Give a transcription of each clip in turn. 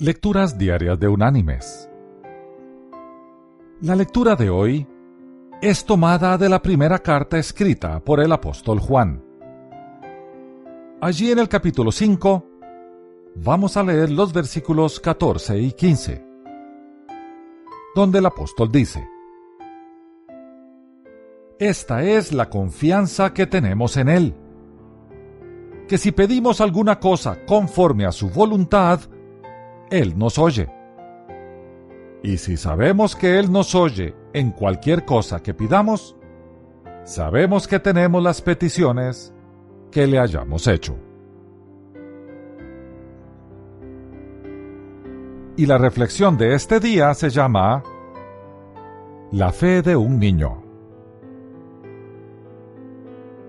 Lecturas Diarias de Unánimes. La lectura de hoy es tomada de la primera carta escrita por el apóstol Juan. Allí en el capítulo 5 vamos a leer los versículos 14 y 15, donde el apóstol dice, Esta es la confianza que tenemos en Él, que si pedimos alguna cosa conforme a su voluntad, él nos oye. Y si sabemos que Él nos oye en cualquier cosa que pidamos, sabemos que tenemos las peticiones que le hayamos hecho. Y la reflexión de este día se llama La fe de un niño.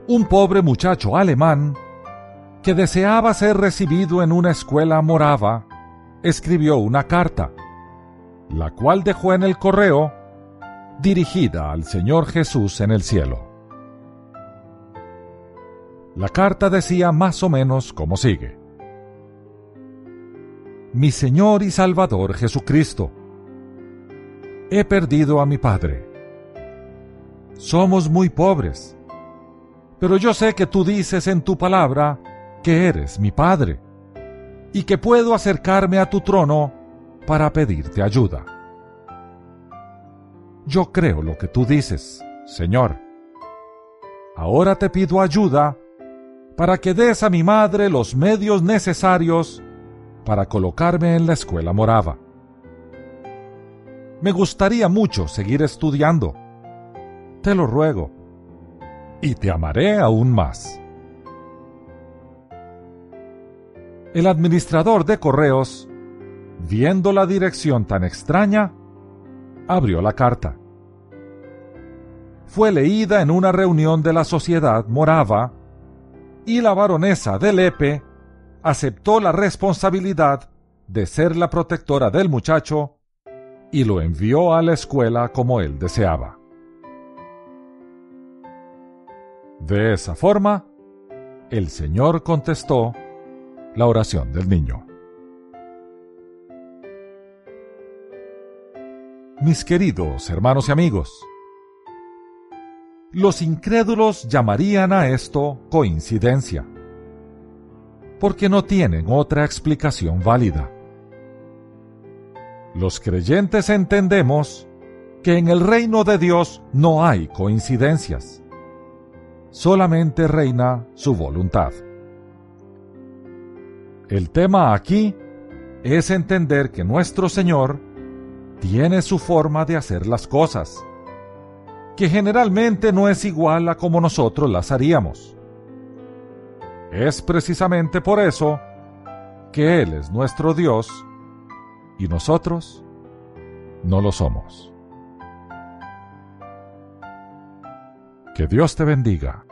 Un pobre muchacho alemán que deseaba ser recibido en una escuela morava escribió una carta, la cual dejó en el correo dirigida al Señor Jesús en el cielo. La carta decía más o menos como sigue. Mi Señor y Salvador Jesucristo, he perdido a mi Padre. Somos muy pobres, pero yo sé que tú dices en tu palabra que eres mi Padre y que puedo acercarme a tu trono para pedirte ayuda. Yo creo lo que tú dices, Señor. Ahora te pido ayuda para que des a mi madre los medios necesarios para colocarme en la escuela morava. Me gustaría mucho seguir estudiando. Te lo ruego. Y te amaré aún más. El administrador de correos, viendo la dirección tan extraña, abrió la carta. Fue leída en una reunión de la sociedad morava y la baronesa de Lepe aceptó la responsabilidad de ser la protectora del muchacho y lo envió a la escuela como él deseaba. De esa forma, el Señor contestó la oración del niño. Mis queridos hermanos y amigos, los incrédulos llamarían a esto coincidencia, porque no tienen otra explicación válida. Los creyentes entendemos que en el reino de Dios no hay coincidencias, solamente reina su voluntad. El tema aquí es entender que nuestro Señor tiene su forma de hacer las cosas, que generalmente no es igual a como nosotros las haríamos. Es precisamente por eso que Él es nuestro Dios y nosotros no lo somos. Que Dios te bendiga.